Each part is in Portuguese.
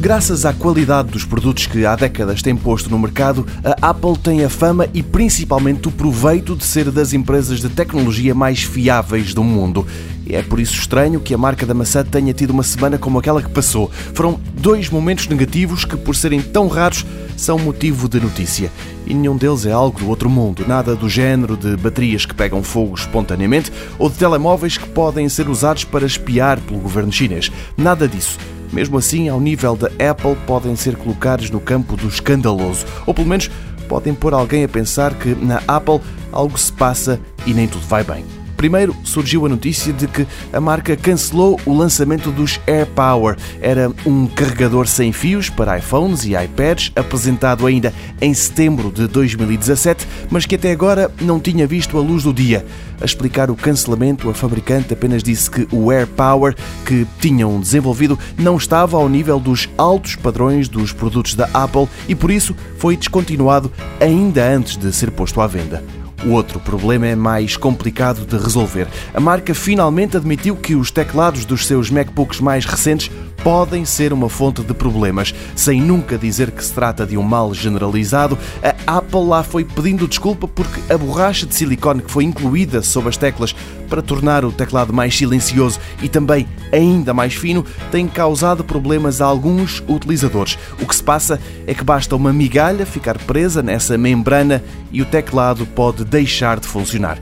Graças à qualidade dos produtos que há décadas tem posto no mercado, a Apple tem a fama e principalmente o proveito de ser das empresas de tecnologia mais fiáveis do mundo. É por isso estranho que a marca da maçã tenha tido uma semana como aquela que passou. Foram dois momentos negativos que, por serem tão raros, são motivo de notícia. E nenhum deles é algo do outro mundo, nada do género de baterias que pegam fogo espontaneamente ou de telemóveis que podem ser usados para espiar pelo governo chinês. Nada disso. Mesmo assim, ao nível da Apple, podem ser colocados no campo do escandaloso, ou pelo menos podem pôr alguém a pensar que na Apple algo se passa e nem tudo vai bem. Primeiro surgiu a notícia de que a marca cancelou o lançamento dos AirPower. Era um carregador sem fios para iPhones e iPads, apresentado ainda em setembro de 2017, mas que até agora não tinha visto a luz do dia. A explicar o cancelamento, a fabricante apenas disse que o AirPower que tinham desenvolvido não estava ao nível dos altos padrões dos produtos da Apple e por isso foi descontinuado ainda antes de ser posto à venda. O outro problema é mais complicado de resolver. A marca finalmente admitiu que os teclados dos seus MacBooks mais recentes podem ser uma fonte de problemas. Sem nunca dizer que se trata de um mal generalizado, a Apple lá foi pedindo desculpa porque a borracha de silicone que foi incluída sob as teclas para tornar o teclado mais silencioso e também ainda mais fino tem causado problemas a alguns utilizadores. O que se passa é que basta uma migalha ficar presa nessa membrana e o teclado pode deixar de funcionar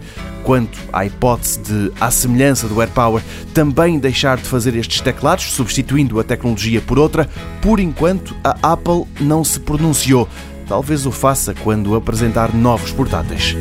quanto à hipótese de, à semelhança do AirPower, também deixar de fazer estes teclados, substituindo a tecnologia por outra, por enquanto a Apple não se pronunciou. Talvez o faça quando apresentar novos portáteis.